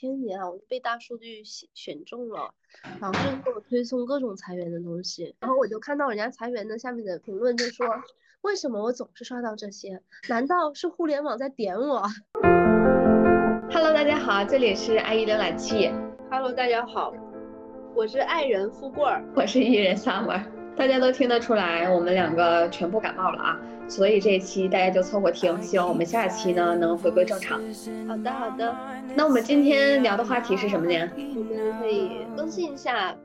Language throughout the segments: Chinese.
天年啊，我就被大数据选选中了，然后就给我推送各种裁员的东西，然后我就看到人家裁员的下面的评论就说，为什么我总是刷到这些？难道是互联网在点我？Hello，大家好，这里是爱一浏览器。Hello，大家好，我是爱人富贵儿，我是艺人 summer。大家都听得出来，我们两个全部感冒了啊。所以这一期大家就凑合听，希望我们下期呢能回归正常。好的，好的。那我们今天聊的话题是什么呢？我们可以更新一下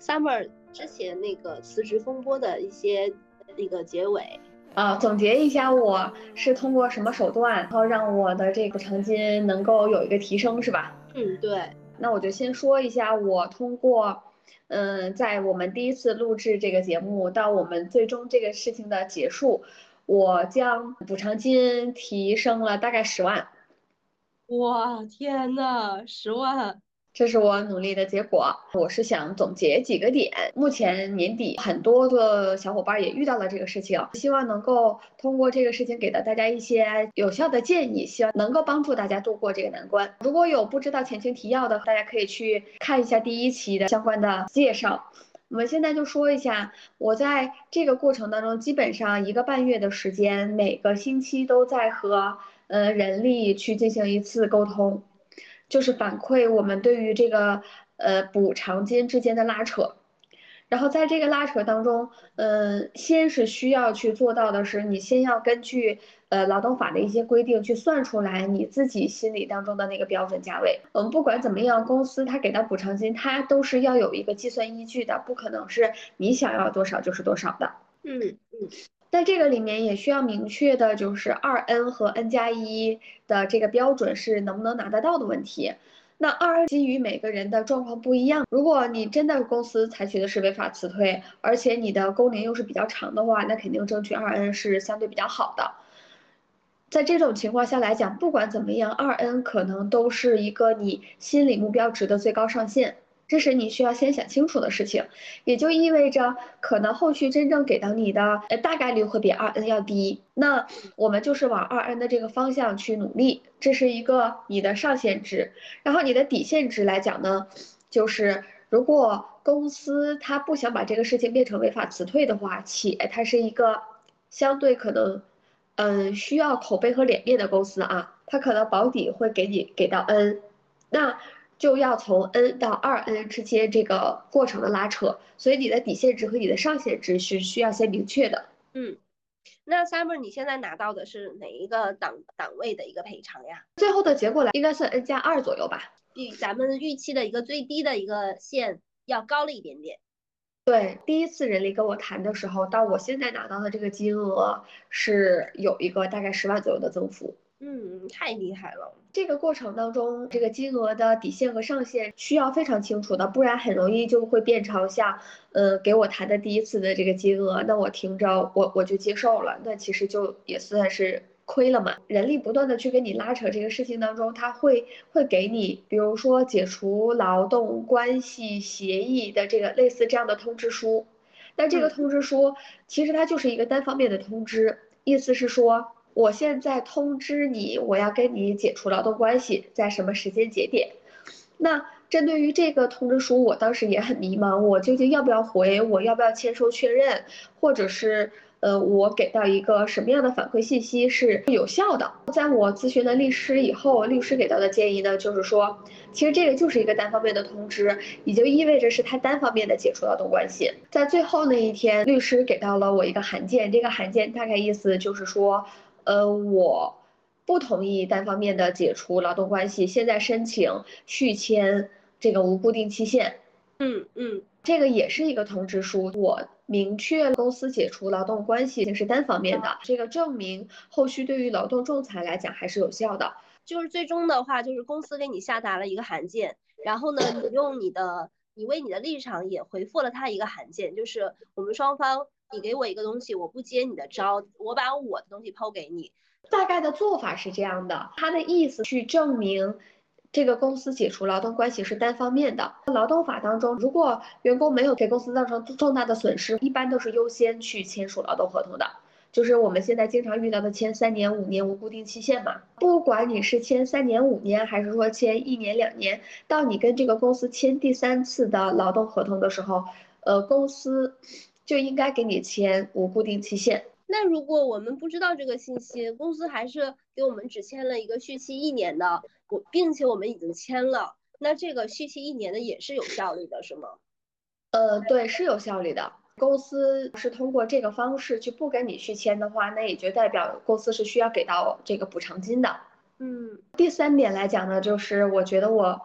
Summer 之前那个辞职风波的一些那个结尾啊，总结一下我是通过什么手段，然后让我的这个补偿金能够有一个提升，是吧？嗯，对。那我就先说一下，我通过，嗯，在我们第一次录制这个节目到我们最终这个事情的结束。我将补偿金提升了大概十万，哇天呐，十万！这是我努力的结果。我是想总结几个点。目前年底，很多的小伙伴也遇到了这个事情，希望能够通过这个事情给到大家一些有效的建议，希望能够帮助大家度过这个难关。如果有不知道前情提要的，大家可以去看一下第一期的相关的介绍。我们现在就说一下，我在这个过程当中，基本上一个半月的时间，每个星期都在和呃人力去进行一次沟通，就是反馈我们对于这个呃补偿金之间的拉扯。然后在这个拉扯当中，嗯，先是需要去做到的是，你先要根据呃劳动法的一些规定去算出来你自己心里当中的那个标准价位。我们不管怎么样，公司它给的补偿金，它都是要有一个计算依据的，不可能是你想要多少就是多少的。嗯嗯，在这个里面也需要明确的就是二 N 和 N 加一的这个标准是能不能拿得到的问题。那二 N 基于每个人的状况不一样，如果你真的公司采取的是违法辞退，而且你的工龄又是比较长的话，那肯定争取二 N 是相对比较好的。在这种情况下来讲，不管怎么样，二 N 可能都是一个你心理目标值的最高上限。这是你需要先想清楚的事情，也就意味着可能后续真正给到你的，呃，大概率会比二 N 要低。那我们就是往二 N 的这个方向去努力，这是一个你的上限值。然后你的底线值来讲呢，就是如果公司它不想把这个事情变成违法辞退的话，且它是一个相对可能，嗯，需要口碑和脸面的公司啊，它可能保底会给你给到 N，那。就要从 n 到二 n 之间这个过程的拉扯，所以你的底线值和你的上限值是需要先明确的。嗯，那 Summer 你现在拿到的是哪一个档档位的一个赔偿呀？最后的结果来应该算 n 加二左右吧，比咱们预期的一个最低的一个线要高了一点点。对，第一次人力跟我谈的时候，到我现在拿到的这个金额是有一个大概十万左右的增幅。嗯，太厉害了。这个过程当中，这个金额的底线和上限需要非常清楚的，不然很容易就会变成像，呃，给我谈的第一次的这个金额，那我听着我我就接受了，那其实就也算是亏了嘛。人力不断的去跟你拉扯这个事情当中，他会会给你，比如说解除劳动关系协议的这个类似这样的通知书，但这个通知书其实它就是一个单方面的通知，意思是说。我现在通知你，我要跟你解除劳动关系，在什么时间节点？那针对于这个通知书，我当时也很迷茫，我究竟要不要回？我要不要签收确认？或者是？呃，我给到一个什么样的反馈信息是有效的？在我咨询了律师以后，律师给到的建议呢，就是说，其实这个就是一个单方面的通知，也就意味着是他单方面的解除劳动关系。在最后那一天，律师给到了我一个函件，这个函件大概意思就是说，呃，我不同意单方面的解除劳动关系，现在申请续签这个无固定期限。嗯嗯，这个也是一个通知书，我。明确公司解除劳动关系是单方面的，这个证明后续对于劳动仲裁来讲还是有效的。就是最终的话，就是公司给你下达了一个函件，然后呢，你用你的，你为你的立场也回复了他一个函件，就是我们双方，你给我一个东西，我不接你的招，我把我的东西抛给你。大概的做法是这样的，他的意思去证明。这个公司解除劳动关系是单方面的。劳动法当中，如果员工没有给公司造成重大的损失，一般都是优先去签署劳动合同的。就是我们现在经常遇到的签三年、五年无固定期限嘛。不管你是签三年、五年，还是说签一年、两年，到你跟这个公司签第三次的劳动合同的时候，呃，公司就应该给你签无固定期限。那如果我们不知道这个信息，公司还是给我们只签了一个续期一年的，我并且我们已经签了，那这个续期一年的也是有效力的，是吗？呃，对，是有效力的。公司是通过这个方式去不跟你续签的话，那也就代表公司是需要给到这个补偿金的。嗯，第三点来讲呢，就是我觉得我。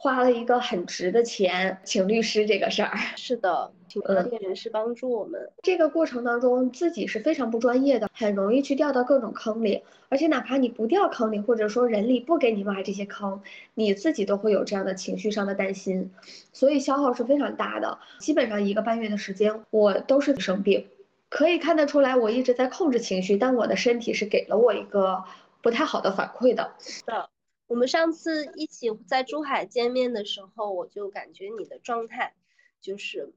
花了一个很值的钱请律师这个事儿，是的，请专业人士帮助我们。这个过程当中自己是非常不专业的，很容易去掉到各种坑里。而且哪怕你不掉坑里，或者说人力不给你挖这些坑，你自己都会有这样的情绪上的担心，所以消耗是非常大的。基本上一个半月的时间，我都是生病，可以看得出来我一直在控制情绪，但我的身体是给了我一个不太好的反馈的。是的。我们上次一起在珠海见面的时候，我就感觉你的状态就是，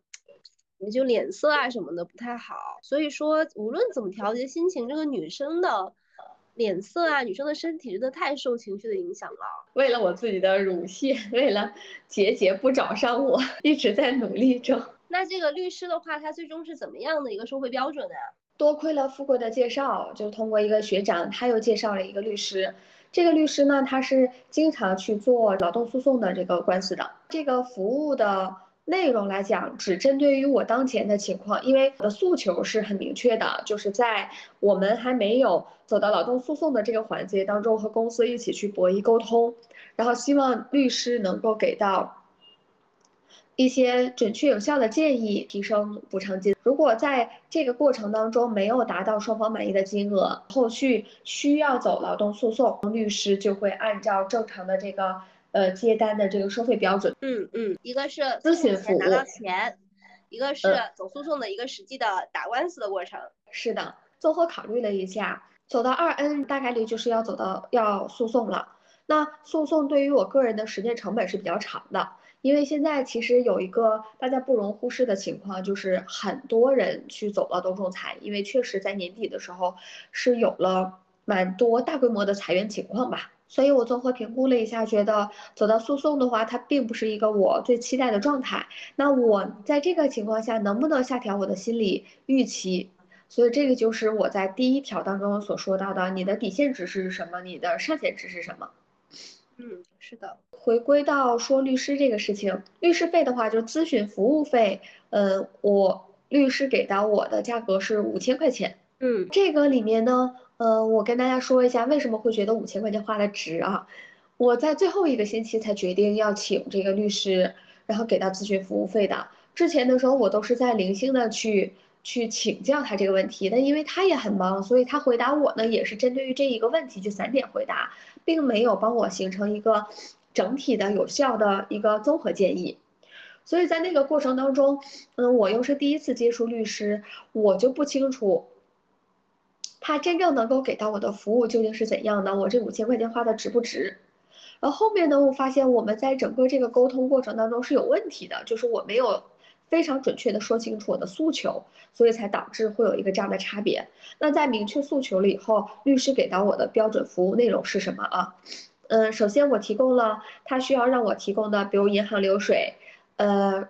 你就脸色啊什么的不太好。所以说，无论怎么调节心情，这个女生的脸色啊，女生的身体真的太受情绪的影响了。为了我自己的乳腺，为了节节不找上我，一直在努力中。那这个律师的话，他最终是怎么样的一个收费标准呢？多亏了富贵的介绍，就通过一个学长，他又介绍了一个律师。这个律师呢，他是经常去做劳动诉讼的这个官司的。这个服务的内容来讲，只针对于我当前的情况，因为我的诉求是很明确的，就是在我们还没有走到劳动诉讼的这个环节当中，和公司一起去博弈沟通，然后希望律师能够给到。一些准确有效的建议，提升补偿金。如果在这个过程当中没有达到双方满意的金额，后续需要走劳动诉讼，律师就会按照正常的这个呃接单的这个收费标准。嗯嗯，一个是咨询服务拿到钱，一个是走诉讼的一个实际的打官司的过程。是的，综合考虑了一下，走到二 N 大概率就是要走到要诉讼了。那诉讼对于我个人的时间成本是比较长的。因为现在其实有一个大家不容忽视的情况，就是很多人去走劳动仲裁，因为确实在年底的时候是有了蛮多大规模的裁员情况吧。所以我综合评估了一下，觉得走到诉讼的话，它并不是一个我最期待的状态。那我在这个情况下能不能下调我的心理预期？所以这个就是我在第一条当中所说到的，你的底线值是什么？你的上限值是什么？嗯，是的。回归到说律师这个事情，律师费的话，就咨询服务费，呃，我律师给到我的价格是五千块钱。嗯，这个里面呢，呃，我跟大家说一下为什么会觉得五千块钱花的值啊？我在最后一个星期才决定要请这个律师，然后给到咨询服务费的。之前的时候，我都是在零星的去去请教他这个问题，但因为他也很忙，所以他回答我呢，也是针对于这一个问题就散点回答。并没有帮我形成一个整体的有效的一个综合建议，所以在那个过程当中，嗯，我又是第一次接触律师，我就不清楚他真正能够给到我的服务究竟是怎样的，我这五千块钱花的值不值？然后后面呢，我发现我们在整个这个沟通过程当中是有问题的，就是我没有。非常准确的说清楚我的诉求，所以才导致会有一个这样的差别。那在明确诉求了以后，律师给到我的标准服务内容是什么啊？嗯，首先我提供了他需要让我提供的，比如银行流水，呃，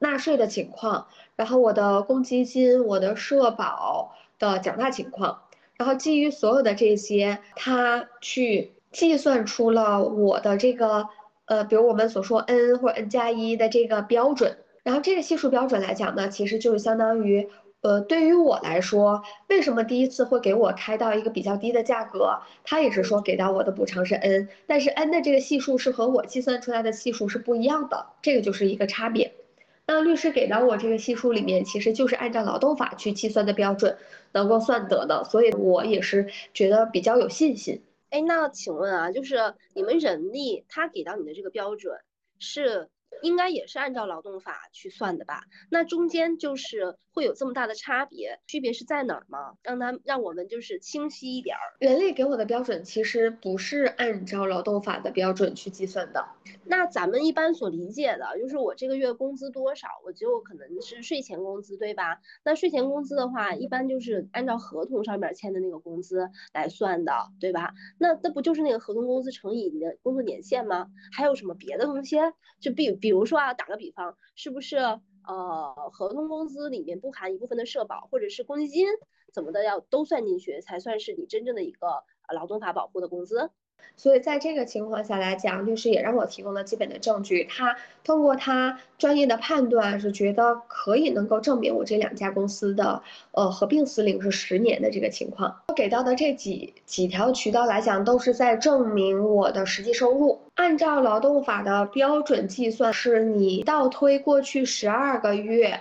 纳税的情况，然后我的公积金、我的社保的缴纳情况，然后基于所有的这些，他去计算出了我的这个，呃，比如我们所说 N 或 N 加一的这个标准。然后这个系数标准来讲呢，其实就是相当于，呃，对于我来说，为什么第一次会给我开到一个比较低的价格？他也是说给到我的补偿是 n，但是 n 的这个系数是和我计算出来的系数是不一样的，这个就是一个差别。那律师给到我这个系数里面，其实就是按照劳动法去计算的标准，能够算得的，所以我也是觉得比较有信心。哎，那请问啊，就是你们人力他给到你的这个标准是？应该也是按照劳动法去算的吧？那中间就是会有这么大的差别，区别是在哪儿吗？让他让我们就是清晰一点儿。人力给我的标准其实不是按照劳动法的标准去计算的。那咱们一般所理解的就是我这个月工资多少，我就可能是税前工资，对吧？那税前工资的话，一般就是按照合同上面签的那个工资来算的，对吧？那那不就是那个合同工资乘以你的工作年限吗？还有什么别的东西？就比比比如说啊，打个比方，是不是呃合同工资里面不含一部分的社保或者是公积金怎么的要都算进去，才算是你真正的一个劳动法保护的工资？所以在这个情况下来讲，律师也让我提供了基本的证据。他通过他专业的判断，是觉得可以能够证明我这两家公司的呃合并司令是十年的这个情况。我给到的这几几条渠道来讲，都是在证明我的实际收入。按照劳动法的标准计算，是你倒推过去十二个月。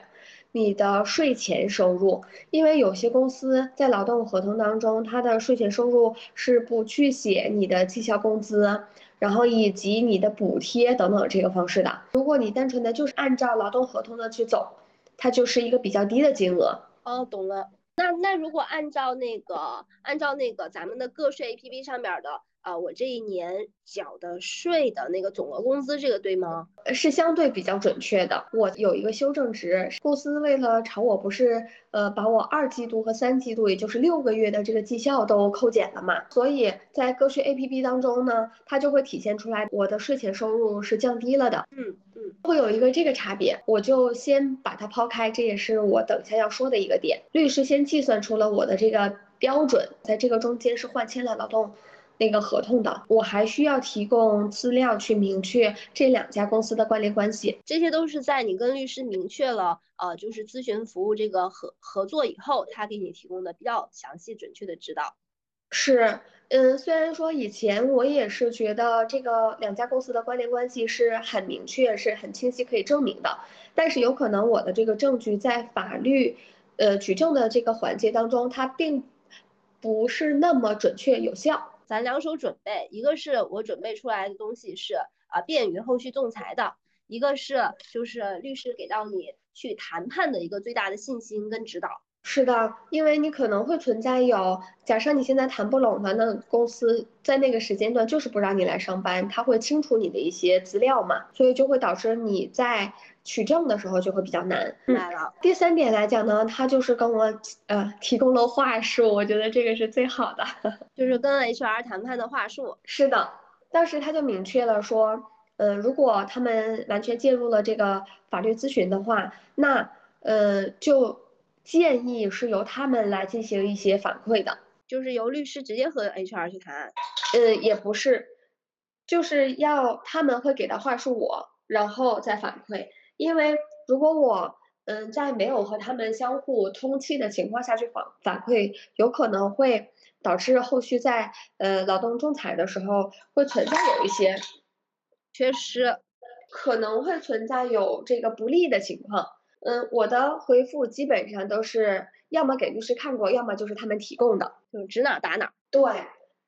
你的税前收入，因为有些公司在劳动合同当中，它的税前收入是不去写你的绩效工资，然后以及你的补贴等等这个方式的。如果你单纯的就是按照劳动合同的去走，它就是一个比较低的金额。哦，懂了。那那如果按照那个按照那个咱们的个税 APP 上面的。啊，我这一年缴的税的那个总额工资，这个对吗？是相对比较准确的。我有一个修正值，公司为了炒我，不是呃把我二季度和三季度，也就是六个月的这个绩效都扣减了嘛？所以在个税 APP 当中呢，它就会体现出来我的税前收入是降低了的。嗯嗯，会有一个这个差别，我就先把它抛开，这也是我等下要说的一个点。律师先计算出了我的这个标准，在这个中间是换签了劳动。那个合同的，我还需要提供资料去明确这两家公司的关联关系，这些都是在你跟律师明确了，呃，就是咨询服务这个合合作以后，他给你提供的比较详细准确的指导。是，嗯，虽然说以前我也是觉得这个两家公司的关联关系是很明确、是很清晰可以证明的，但是有可能我的这个证据在法律，呃，举证的这个环节当中，它并不是那么准确有效。咱两手准备，一个是我准备出来的东西是啊便于后续仲裁的，一个是就是律师给到你去谈判的一个最大的信心跟指导。是的，因为你可能会存在有，假设你现在谈不拢的，那公司在那个时间段就是不让你来上班，他会清除你的一些资料嘛，所以就会导致你在。取证的时候就会比较难。来了。第三点来讲呢，他就是跟我呃提供了话术，我觉得这个是最好的，就是跟 HR 谈判的话术。是的，当时他就明确了说，呃，如果他们完全介入了这个法律咨询的话，那呃就建议是由他们来进行一些反馈的，就是由律师直接和 HR 去谈。呃，也不是，就是要他们会给到话术我，然后再反馈。因为如果我嗯在没有和他们相互通气的情况下去反反馈，有可能会导致后续在呃劳动仲裁的时候会存在有一些缺失，可能会存在有这个不利的情况。嗯，我的回复基本上都是要么给律师看过，要么就是他们提供的，就指哪打哪。对，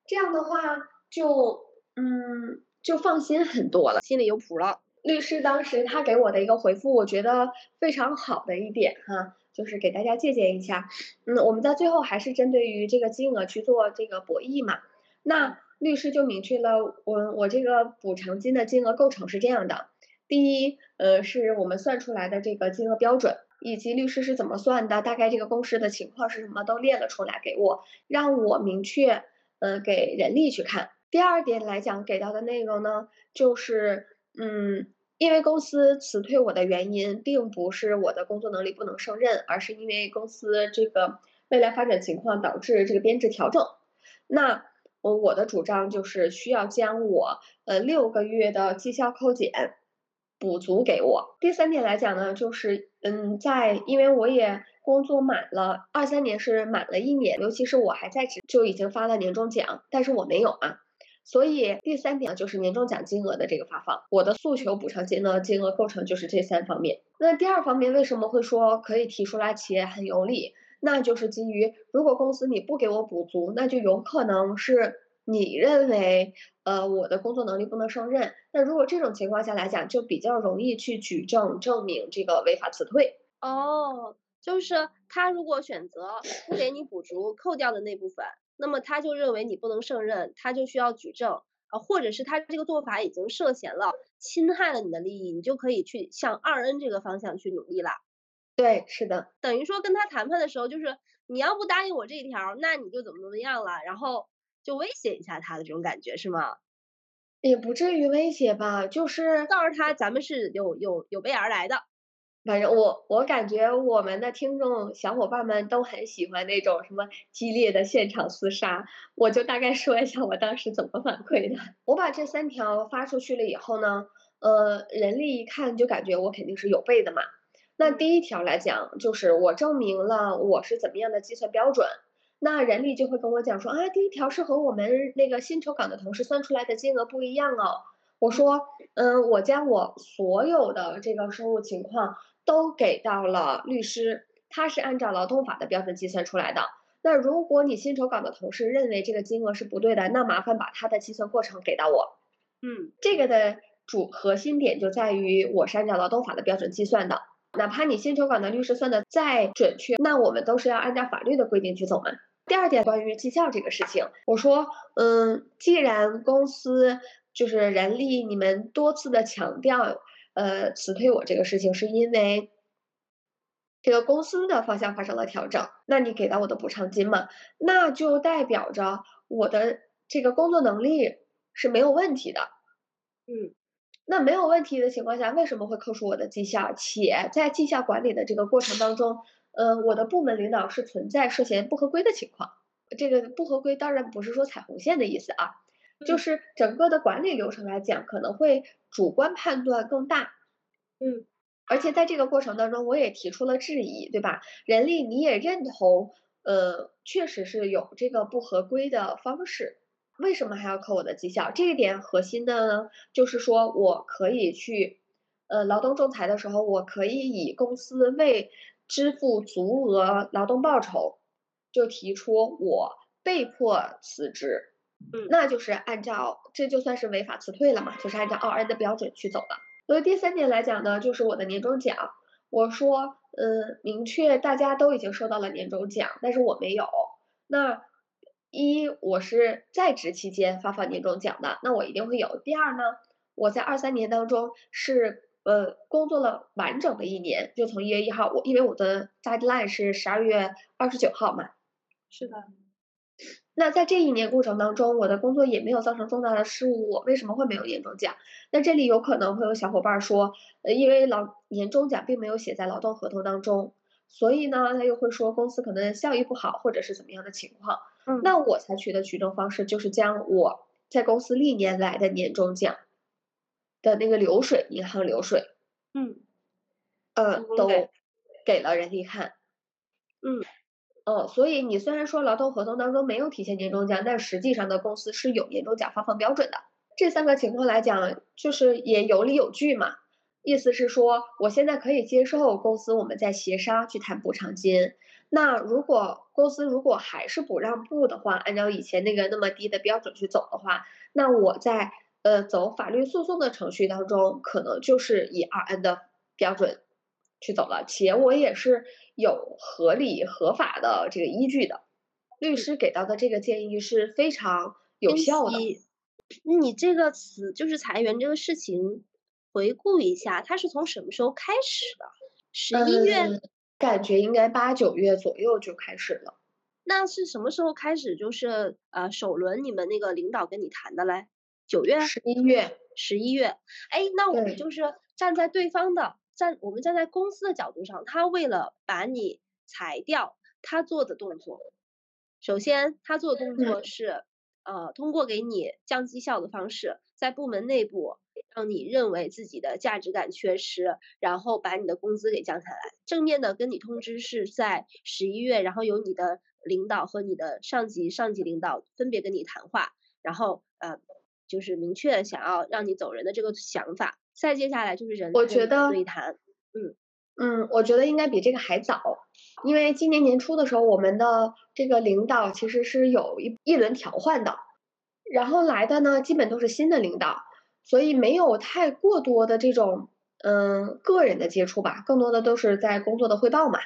这样的话就嗯就放心很多了，心里有谱了。律师当时他给我的一个回复，我觉得非常好的一点哈，就是给大家借鉴一下。嗯，我们在最后还是针对于这个金额去做这个博弈嘛。那律师就明确了，我我这个补偿金的金额构成是这样的：第一，呃，是我们算出来的这个金额标准，以及律师是怎么算的，大概这个公式的情况是什么，都列了出来给我，让我明确，呃，给人力去看。第二点来讲，给到的内容呢，就是。嗯，因为公司辞退我的原因，并不是我的工作能力不能胜任，而是因为公司这个未来发展情况导致这个编制调整。那我我的主张就是需要将我呃六个月的绩效扣减补足给我。第三点来讲呢，就是嗯，在因为我也工作满了二三年是满了一年，尤其是我还在职就已经发了年终奖，但是我没有啊。所以第三点就是年终奖金额的这个发放，我的诉求补偿金呢金额构成就是这三方面。那第二方面为什么会说可以提出来企业很有理？那就是基于如果公司你不给我补足，那就有可能是你认为呃我的工作能力不能胜任？那如果这种情况下来讲，就比较容易去举证证明这个违法辞退。哦，就是他如果选择不给你补足扣掉的那部分，那么他就认为你不能胜任，他就需要举证啊，或者是他这个做法已经涉嫌了侵害了你的利益，你就可以去向二 N 这个方向去努力啦。对，是的，等于说跟他谈判的时候，就是你要不答应我这一条，那你就怎么怎么样了，然后就威胁一下他的这种感觉是吗？也不至于威胁吧，就是告诉他咱们是有有有备而来的。反正我我感觉我们的听众小伙伴们都很喜欢那种什么激烈的现场厮杀，我就大概说一下我当时怎么反馈的。我把这三条发出去了以后呢，呃，人力一看就感觉我肯定是有备的嘛。那第一条来讲，就是我证明了我是怎么样的计算标准，那人力就会跟我讲说啊，第一条是和我们那个薪酬岗的同事算出来的金额不一样哦。我说，嗯，我将我所有的这个收入情况。都给到了律师，他是按照劳动法的标准计算出来的。那如果你薪酬岗的同事认为这个金额是不对的，那麻烦把他的计算过程给到我。嗯，这个的主核心点就在于我是按照劳动法的标准计算的，哪怕你薪酬岗的律师算的再准确，那我们都是要按照法律的规定去走嘛。第二点，关于绩效这个事情，我说，嗯，既然公司就是人力，你们多次的强调。呃，辞退我这个事情是因为这个公司的方向发生了调整，那你给到我的补偿金嘛，那就代表着我的这个工作能力是没有问题的。嗯，那没有问题的情况下，为什么会扣除我的绩效？且在绩效管理的这个过程当中，呃，我的部门领导是存在涉嫌不合规的情况。这个不合规当然不是说踩红线的意思啊。就是整个的管理流程来讲，可能会主观判断更大，嗯，而且在这个过程当中，我也提出了质疑，对吧？人力你也认同，呃，确实是有这个不合规的方式，为什么还要扣我的绩效？这一点核心的呢，就是说我可以去，呃，劳动仲裁的时候，我可以以公司未支付足额劳动报酬，就提出我被迫辞职。嗯，那就是按照这就算是违法辞退了嘛，就是按照二 N 的标准去走了。所以第三点来讲呢，就是我的年终奖，我说，嗯，明确大家都已经收到了年终奖，但是我没有。那一我是在职期间发放年终奖的，那我一定会有。第二呢，我在二三年当中是呃工作了完整的一年，就从一月一号，我因为我的 deadline 是十二月二十九号嘛。是的。那在这一年过程当中，我的工作也没有造成重大的失误，我为什么会没有年终奖？那这里有可能会有小伙伴说，呃，因为劳年终奖并没有写在劳动合同当中，所以呢，他又会说公司可能效益不好，或者是怎么样的情况。嗯，那我采取的举证方式就是将我在公司历年来的年终奖的那个流水，银行流水，嗯，呃，都给了人力看，嗯。哦，所以你虽然说劳动合同当中没有体现年终奖，但实际上的公司是有年终奖发放标准的。这三个情况来讲，就是也有理有据嘛。意思是说，我现在可以接受公司我们在协商去谈补偿金。那如果公司如果还是不让步的话，按照以前那个那么低的标准去走的话，那我在呃走法律诉讼的程序当中，可能就是以二 N 的标准。去走了，且我也是有合理合法的这个依据的，律师给到的这个建议是非常有效的。你这个词就是裁员这个事情，回顾一下，它是从什么时候开始的？十一月，感觉应该八九月左右就开始了。那是什么时候开始？就是呃，首轮你们那个领导跟你谈的嘞？九月？十一月？十一月？哎，那我们就是站在对方的。站我们站在公司的角度上，他为了把你裁掉，他做的动作，首先他做的动作是，呃，通过给你降绩效的方式，在部门内部让你认为自己的价值感缺失，然后把你的工资给降下来。正面的跟你通知是在十一月，然后由你的领导和你的上级、上级领导分别跟你谈话，然后呃，就是明确想要让你走人的这个想法。再接下来就是人我觉得对谈，嗯嗯，我觉得应该比这个还早，因为今年年初的时候，我们的这个领导其实是有一一轮调换的，然后来的呢，基本都是新的领导，所以没有太过多的这种嗯个人的接触吧，更多的都是在工作的汇报嘛。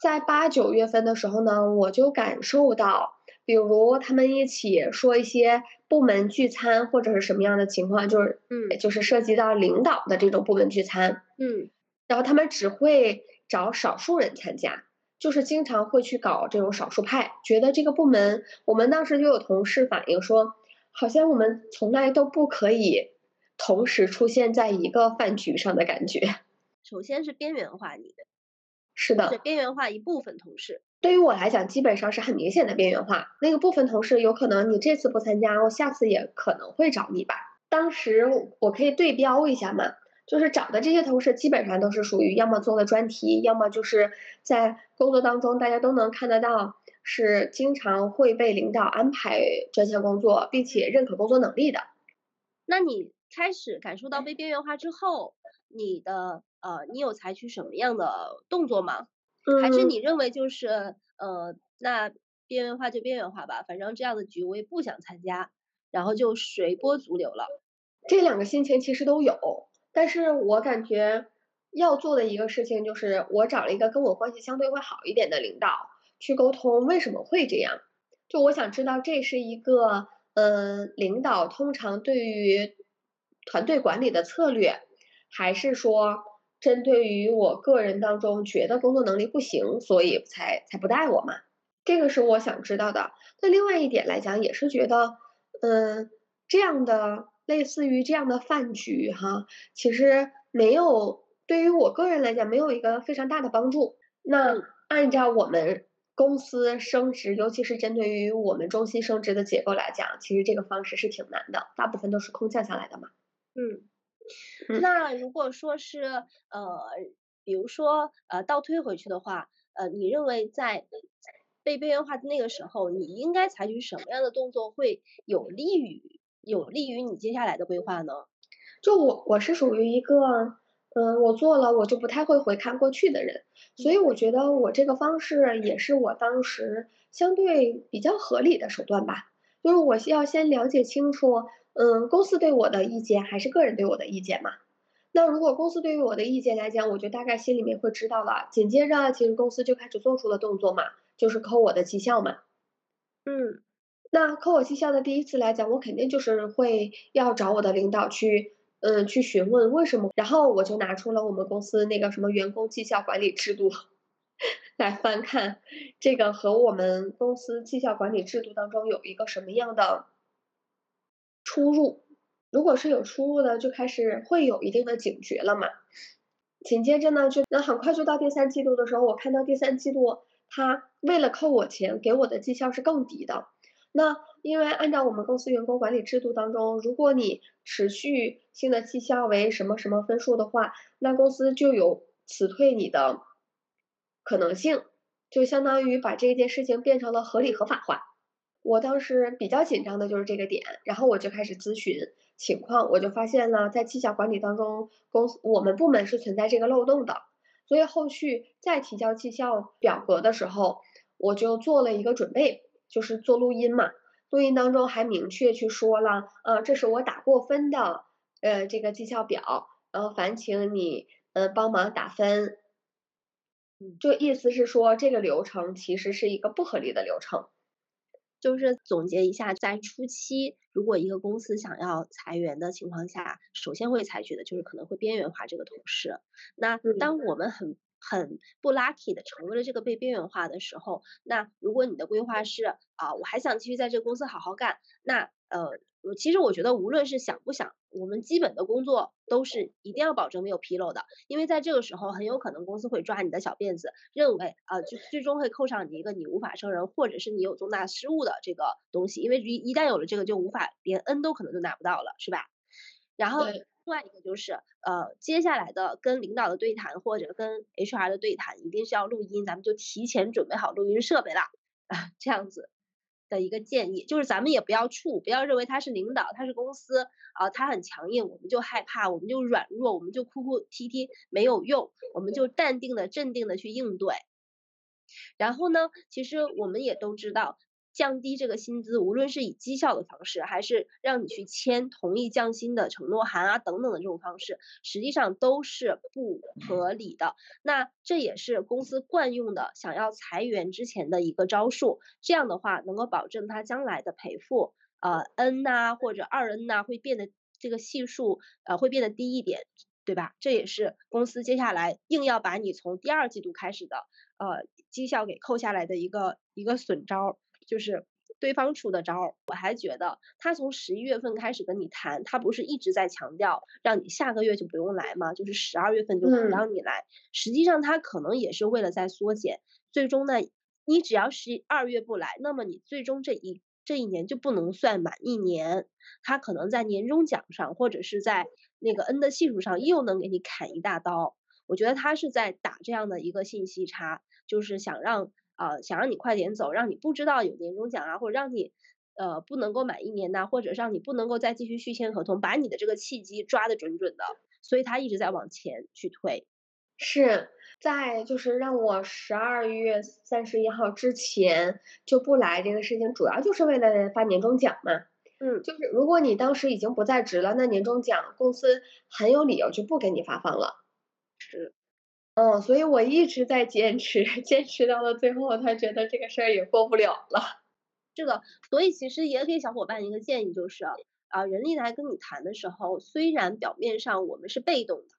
在八九月份的时候呢，我就感受到，比如他们一起说一些部门聚餐或者是什么样的情况，就是嗯就是涉及到领导的这种部门聚餐，嗯然后他们只会找少数人参加。就是经常会去搞这种少数派，觉得这个部门，我们当时就有同事反映说，好像我们从来都不可以同时出现在一个饭局上的感觉。首先是边缘化你，是的，是边缘化一部分同事。对于我来讲，基本上是很明显的边缘化。那个部分同事有可能你这次不参加，我下次也可能会找你吧。当时我可以对标一下嘛。就是找的这些同事基本上都是属于要么做了专题，要么就是在工作当中大家都能看得到，是经常会被领导安排专项工作，并且认可工作能力的。那你开始感受到被边缘化之后，你的呃，你有采取什么样的动作吗？还是你认为就是呃，那边缘化就边缘化吧，反正这样的局我也不想参加，然后就随波逐流了。这两个心情其实都有。但是我感觉要做的一个事情就是，我找了一个跟我关系相对会好一点的领导去沟通为什么会这样。就我想知道这是一个，呃，领导通常对于团队管理的策略，还是说针对于我个人当中觉得工作能力不行，所以才才不带我嘛？这个是我想知道的。那另外一点来讲，也是觉得，嗯，这样的。类似于这样的饭局，哈，其实没有对于我个人来讲没有一个非常大的帮助。那按照我们公司升职，尤其是针对于我们中心升职的结构来讲，其实这个方式是挺难的，大部分都是空降下来的嘛。嗯，那如果说是呃，比如说呃倒推回去的话，呃，你认为在被边缘化的那个时候，你应该采取什么样的动作会有利于？有利于你接下来的规划呢？就我我是属于一个，嗯，我做了我就不太会回看过去的人，所以我觉得我这个方式也是我当时相对比较合理的手段吧。就是我需要先了解清楚，嗯，公司对我的意见还是个人对我的意见嘛。那如果公司对于我的意见来讲，我就大概心里面会知道了。紧接着，其实公司就开始做出了动作嘛，就是扣我的绩效嘛。嗯。那扣我绩效的第一次来讲，我肯定就是会要找我的领导去，嗯，去询问为什么，然后我就拿出了我们公司那个什么员工绩效管理制度 来翻看，这个和我们公司绩效管理制度当中有一个什么样的出入，如果是有出入的，就开始会有一定的警觉了嘛。紧接着呢，就那很快就到第三季度的时候，我看到第三季度他为了扣我钱，给我的绩效是更低的。那因为按照我们公司员工管理制度当中，如果你持续性的绩效为什么什么分数的话，那公司就有辞退你的可能性，就相当于把这件事情变成了合理合法化。我当时比较紧张的就是这个点，然后我就开始咨询情况，我就发现了在绩效管理当中，公司我们部门是存在这个漏洞的，所以后续再提交绩效表格的时候，我就做了一个准备。就是做录音嘛，录音当中还明确去说了，呃，这是我打过分的，呃，这个绩效表，然后烦请你，呃，帮忙打分。就意思是说，这个流程其实是一个不合理的流程。就是总结一下，在初期，如果一个公司想要裁员的情况下，首先会采取的就是可能会边缘化这个同事。那当我们很很不 lucky 的成为了这个被边缘化的时候，那如果你的规划是啊，我还想继续在这个公司好好干，那呃，其实我觉得无论是想不想，我们基本的工作都是一定要保证没有纰漏的，因为在这个时候很有可能公司会抓你的小辫子，认为啊，就最终会扣上你一个你无法胜任或者是你有重大失误的这个东西，因为一一旦有了这个就无法连 N 都可能就拿不到了，是吧？然后。另外一个就是，呃，接下来的跟领导的对谈或者跟 HR 的对谈，一定是要录音，咱们就提前准备好录音设备了啊，这样子的一个建议，就是咱们也不要怵，不要认为他是领导，他是公司啊，他很强硬，我们就害怕，我们就软弱，我们就哭哭啼啼没有用，我们就淡定的、镇定的去应对。然后呢，其实我们也都知道，降低这个薪资，无论是以绩效的方式，还是让你去签同意降薪的承诺函啊等等的这种方式，实际上都是不合理的。那这也是公司惯用的想要裁员之前的一个招数。这样的话，能够保证他将来的赔付，呃，n 呐或者二 n 呐会变得这个系数呃会变得低一点，对吧？这也是公司接下来硬要把你从第二季度开始的呃绩效给扣下来的一个一个损招。就是对方出的招，我还觉得他从十一月份开始跟你谈，他不是一直在强调让你下个月就不用来吗？就是十二月份就不让你来。实际上他可能也是为了在缩减，最终呢，你只要十二月不来，那么你最终这一这一年就不能算满一年。他可能在年终奖上或者是在那个 N 的系数上又能给你砍一大刀。我觉得他是在打这样的一个信息差，就是想让。呃，想让你快点走，让你不知道有年终奖啊，或者让你呃不能够满一年呐，或者让你不能够再继续续签合同，把你的这个契机抓得准准的，所以他一直在往前去推。是在就是让我十二月三十一号之前就不来这个事情，主要就是为了发年终奖嘛。嗯，就是如果你当时已经不在职了，那年终奖公司很有理由就不给你发放了。是。嗯，所以我一直在坚持，坚持到了最后，他觉得这个事儿也过不了了。这个，所以其实也给小伙伴一个建议，就是啊，人力来跟你谈的时候，虽然表面上我们是被动的，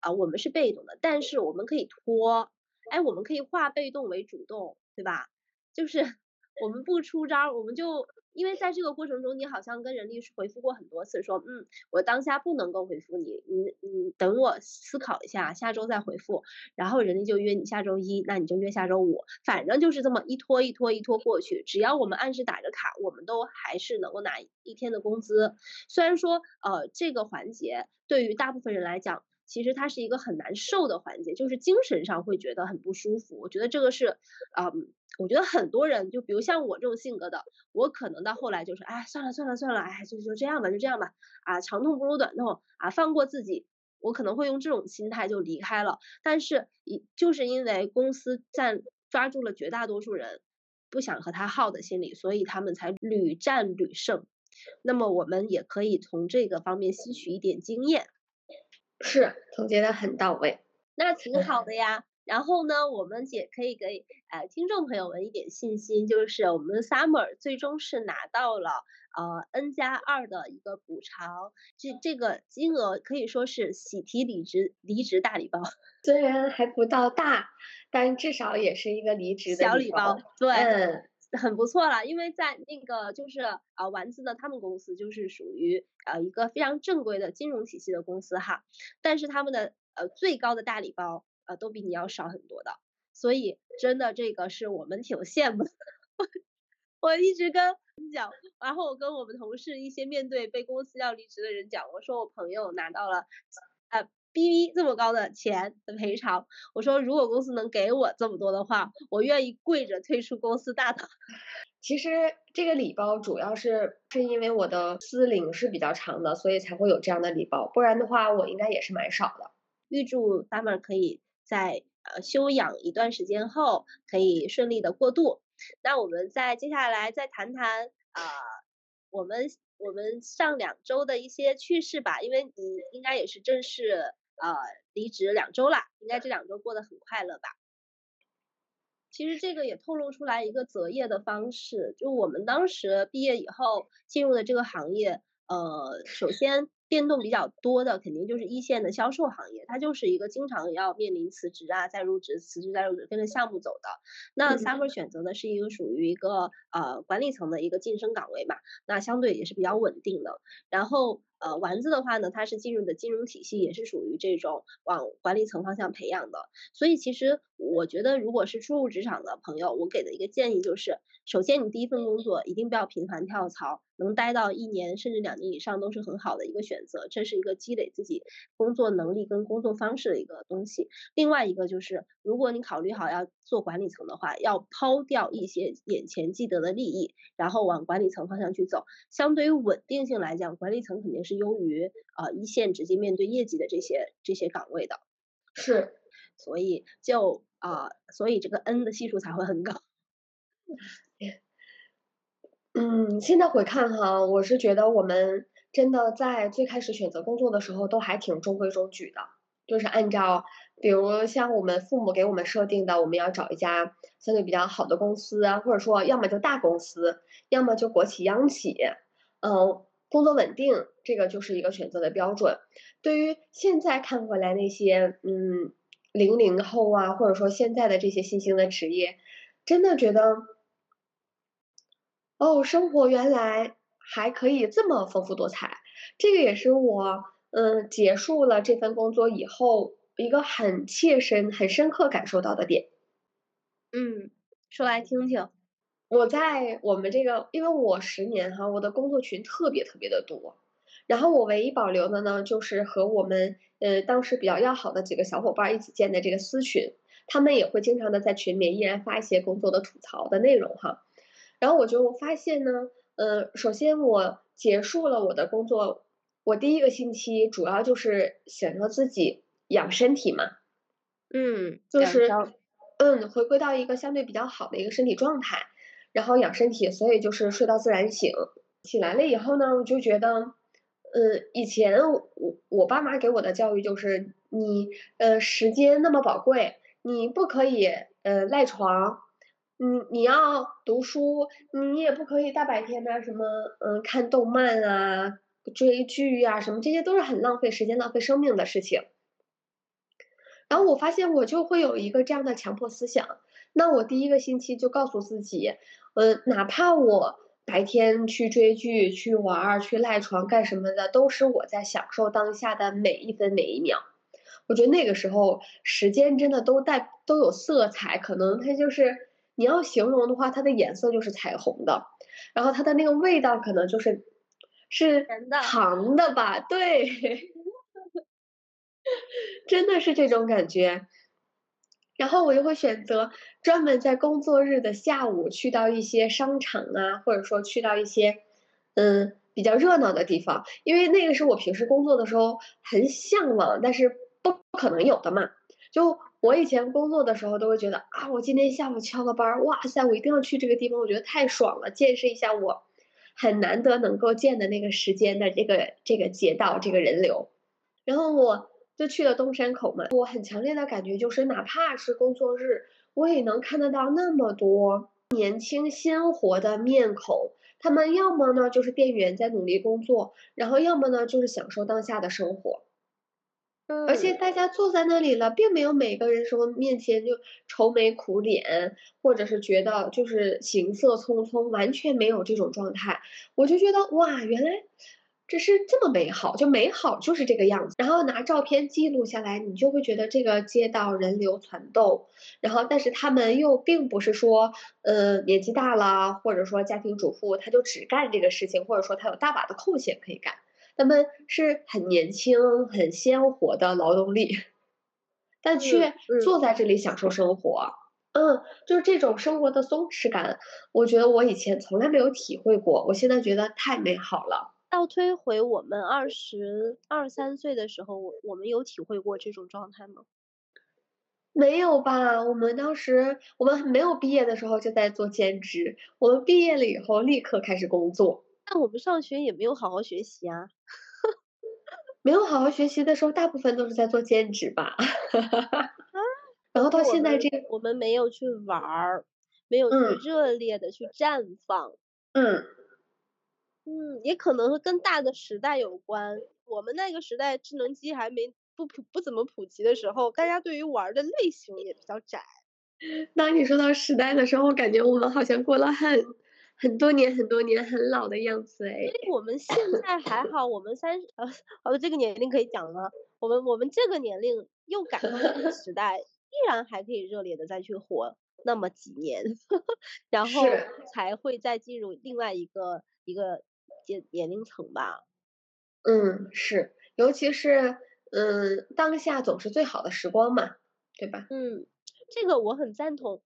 啊，我们是被动的，但是我们可以拖，哎，我们可以化被动为主动，对吧？就是 我们不出招，我们就。因为在这个过程中，你好像跟人力是回复过很多次，说，嗯，我当下不能够回复你，你你等我思考一下，下周再回复。然后人力就约你下周一，那你就约下周五，反正就是这么一拖一拖一拖过去。只要我们按时打着卡，我们都还是能够拿一天的工资。虽然说，呃，这个环节对于大部分人来讲，其实它是一个很难受的环节，就是精神上会觉得很不舒服。我觉得这个是，嗯。我觉得很多人，就比如像我这种性格的，我可能到后来就是，哎，算了算了算了，哎，就就这样吧，就这样吧，啊，长痛不如短痛，啊，放过自己，我可能会用这种心态就离开了。但是，一就是因为公司占抓住了绝大多数人不想和他耗的心理，所以他们才屡战屡胜。那么，我们也可以从这个方面吸取一点经验。是，总结的很到位，那挺好。的呀。然后呢，我们也可以给呃听众朋友们一点信心，就是我们 Summer 最终是拿到了呃 N 加二的一个补偿，这这个金额可以说是喜提离职离职大礼包，虽然还不到大，但至少也是一个离职的小礼包，对，很不错了。因为在那个就是啊丸子的他们公司就是属于呃一个非常正规的金融体系的公司哈，但是他们的呃最高的大礼包。呃，都比你要少很多的，所以真的这个是我们挺羡慕的。我一直跟你讲，然后我跟我们同事一些面对被公司要离职的人讲，我说我朋友拿到了呃 B 这么高的钱的赔偿，我说如果公司能给我这么多的话，我愿意跪着退出公司大堂。其实这个礼包主要是是因为我的资龄是比较长的，所以才会有这样的礼包，不然的话我应该也是蛮少的。预祝 Summer 可以。在呃休养一段时间后，可以顺利的过渡。那我们再接下来再谈谈啊，我们我们上两周的一些趣事吧。因为你应该也是正式呃离职两周了，应该这两周过得很快乐吧？其实这个也透露出来一个择业的方式，就我们当时毕业以后进入的这个行业，呃，首先。变动比较多的肯定就是一线的销售行业，它就是一个经常要面临辞职啊、再入职、辞职再入职，跟着项目走的。那 Summer 选择的是一个属于一个呃管理层的一个晋升岗位嘛，那相对也是比较稳定的。然后呃丸子的话呢，它是进入的金融体系，也是属于这种往管理层方向培养的。所以其实我觉得，如果是初入职场的朋友，我给的一个建议就是，首先你第一份工作一定不要频繁跳槽。能待到一年甚至两年以上都是很好的一个选择，这是一个积累自己工作能力跟工作方式的一个东西。另外一个就是，如果你考虑好要做管理层的话，要抛掉一些眼前既得的利益，然后往管理层方向去走。相对于稳定性来讲，管理层肯定是优于呃一线直接面对业绩的这些这些岗位的。是，所以就啊，所以这个 N 的系数才会很高。嗯，现在回看哈，我是觉得我们真的在最开始选择工作的时候都还挺中规中矩的，就是按照，比如像我们父母给我们设定的，我们要找一家相对比较好的公司啊，或者说要么就大公司，要么就国企央企，嗯，工作稳定，这个就是一个选择的标准。对于现在看过来那些，嗯，零零后啊，或者说现在的这些新兴的职业，真的觉得。哦，生活原来还可以这么丰富多彩，这个也是我嗯结束了这份工作以后一个很切身、很深刻感受到的点。嗯，说来听听。我在我们这个，因为我十年哈，我的工作群特别特别的多，然后我唯一保留的呢，就是和我们呃当时比较要好的几个小伙伴一起建的这个私群，他们也会经常的在群里面依然发一些工作的吐槽的内容哈。然后我就发现呢，呃，首先我结束了我的工作，我第一个星期主要就是想着自己养身体嘛，嗯，就是嗯，回归到一个相对比较好的一个身体状态，然后养身体，所以就是睡到自然醒，起来了以后呢，我就觉得，嗯，以前我我爸妈给我的教育就是你呃时间那么宝贵，你不可以呃赖床。你你要读书，你也不可以大白天的什么嗯看动漫啊、追剧啊，什么这些都是很浪费时间、浪费生命的事情。然后我发现我就会有一个这样的强迫思想，那我第一个星期就告诉自己，呃，哪怕我白天去追剧、去玩、去赖床干什么的，都是我在享受当下的每一分每一秒。我觉得那个时候时间真的都带都有色彩，可能它就是。你要形容的话，它的颜色就是彩虹的，然后它的那个味道可能就是是糖的吧？对，真的是这种感觉。然后我就会选择专门在工作日的下午去到一些商场啊，或者说去到一些嗯比较热闹的地方，因为那个是我平时工作的时候很向往，但是不不可能有的嘛，就。我以前工作的时候都会觉得啊，我今天下午翘个班，哇塞，我一定要去这个地方，我觉得太爽了，见识一下我很难得能够见的那个时间的这个这个街道这个人流。然后我就去了东山口嘛，我很强烈的感觉就是，哪怕是工作日，我也能看得到那么多年轻鲜活的面孔，他们要么呢就是店员在努力工作，然后要么呢就是享受当下的生活。而且大家坐在那里了，并没有每个人说面前就愁眉苦脸，或者是觉得就是行色匆匆，完全没有这种状态。我就觉得哇，原来这是这么美好，就美好就是这个样子。然后拿照片记录下来，你就会觉得这个街道人流攒动。然后，但是他们又并不是说，呃，年纪大了，或者说家庭主妇，他就只干这个事情，或者说他有大把的空闲可以干。他们是很年轻、很鲜活的劳动力，但却坐在这里享受生活。嗯，就是这种生活的松弛感，我觉得我以前从来没有体会过，我现在觉得太美好了。倒推回我们二十二三岁的时候，我我们有体会过这种状态吗？没有吧？我们当时我们没有毕业的时候就在做兼职，我们毕业了以后立刻开始工作。但我们上学也没有好好学习啊，没有好好学习的时候，大部分都是在做兼职吧。然后到现在这个，我们没有去玩儿，没有去热烈的去绽放。嗯嗯，也可能跟大的时代有关。我们那个时代智能机还没不普不怎么普及的时候，大家对于玩的类型也比较窄。当你说到时代的时候，我感觉我们好像过了很。很多年很多年很老的样子哎，所以我们现 在还好，我们三呃，好的这个年龄可以讲了，我们我们这个年龄又赶上这个时代，依然还可以热烈的再去活那么几年，然后才会再进入另外一个一个阶年龄层吧。嗯，是，尤其是嗯当下总是最好的时光嘛，对吧？嗯，这个我很赞同。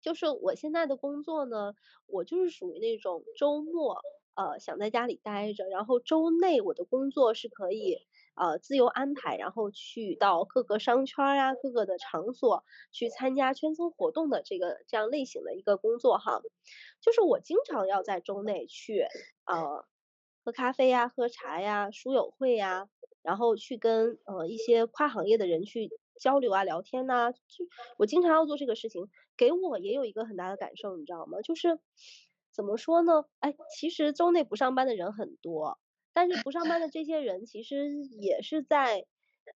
就是我现在的工作呢，我就是属于那种周末呃想在家里待着，然后周内我的工作是可以呃自由安排，然后去到各个商圈呀、各个的场所去参加圈层活动的这个这样类型的一个工作哈。就是我经常要在周内去呃喝咖啡呀、喝茶呀、书友会呀，然后去跟呃一些跨行业的人去交流啊、聊天呐，就我经常要做这个事情，给我也有一个很大的感受，你知道吗？就是怎么说呢？哎，其实周内不上班的人很多，但是不上班的这些人其实也是在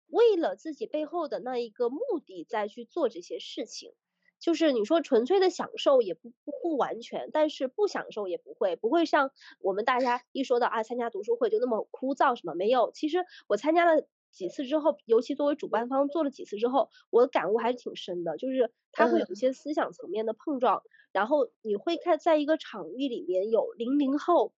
为了自己背后的那一个目的在去做这些事情。就是你说纯粹的享受也不不不完全，但是不享受也不会，不会像我们大家一说到啊参加读书会就那么枯燥什么没有。其实我参加了几次之后，尤其作为主办方做了几次之后，我的感悟还是挺深的，就是它会有一些思想层面的碰撞，然后你会看在一个场域里面有零零后，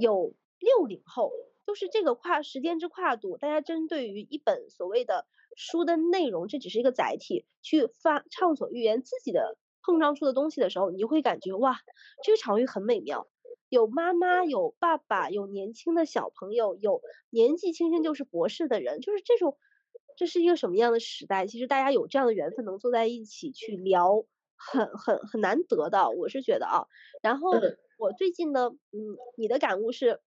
有六零后，就是这个跨时间之跨度，大家针对于一本所谓的。书的内容，这只是一个载体，去发畅所欲言自己的碰撞出的东西的时候，你就会感觉哇，这个场域很美妙，有妈妈，有爸爸，有年轻的小朋友，有年纪轻轻就是博士的人，就是这种，这是一个什么样的时代？其实大家有这样的缘分能坐在一起去聊，很很很难得的，我是觉得啊。然后我最近呢，嗯，你的感悟是？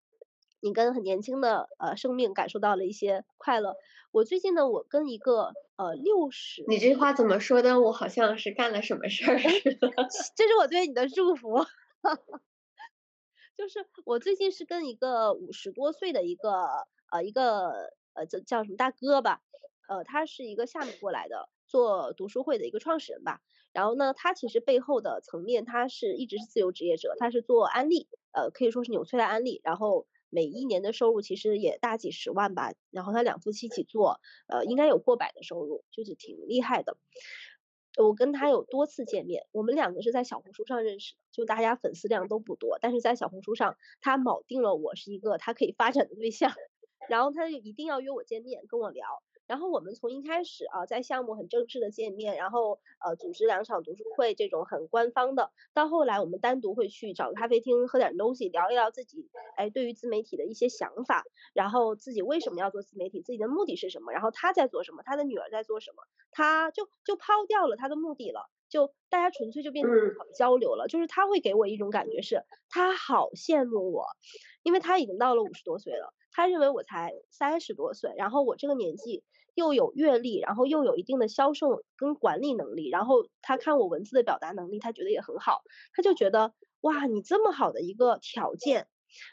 你跟很年轻的呃生命感受到了一些快乐。我最近呢，我跟一个呃六十，你这句话怎么说的？我好像是干了什么事儿似的。这是我对你的祝福。就是我最近是跟一个五十多岁的一个呃一个呃叫叫什么大哥吧，呃他是一个厦门过来的做读书会的一个创始人吧。然后呢，他其实背后的层面，他是一直是自由职业者，他是做安利，呃可以说是纽崔莱安利，然后。每一年的收入其实也大几十万吧，然后他两夫妻一起做，呃，应该有过百的收入，就是挺厉害的。我跟他有多次见面，我们两个是在小红书上认识的，就大家粉丝量都不多，但是在小红书上他铆定了我是一个他可以发展的对象，然后他就一定要约我见面跟我聊。然后我们从一开始啊，在项目很正式的见面，然后呃组织两场读书会这种很官方的，到后来我们单独会去找个咖啡厅喝点东西，聊一聊自己哎对于自媒体的一些想法，然后自己为什么要做自媒体，自己的目的是什么，然后他在做什么，他的女儿在做什么，他就就抛掉了他的目的了，就大家纯粹就变成好交流了，就是他会给我一种感觉是，他好羡慕我，因为他已经到了五十多岁了，他认为我才三十多岁，然后我这个年纪。又有阅历，然后又有一定的销售跟管理能力，然后他看我文字的表达能力，他觉得也很好，他就觉得哇，你这么好的一个条件，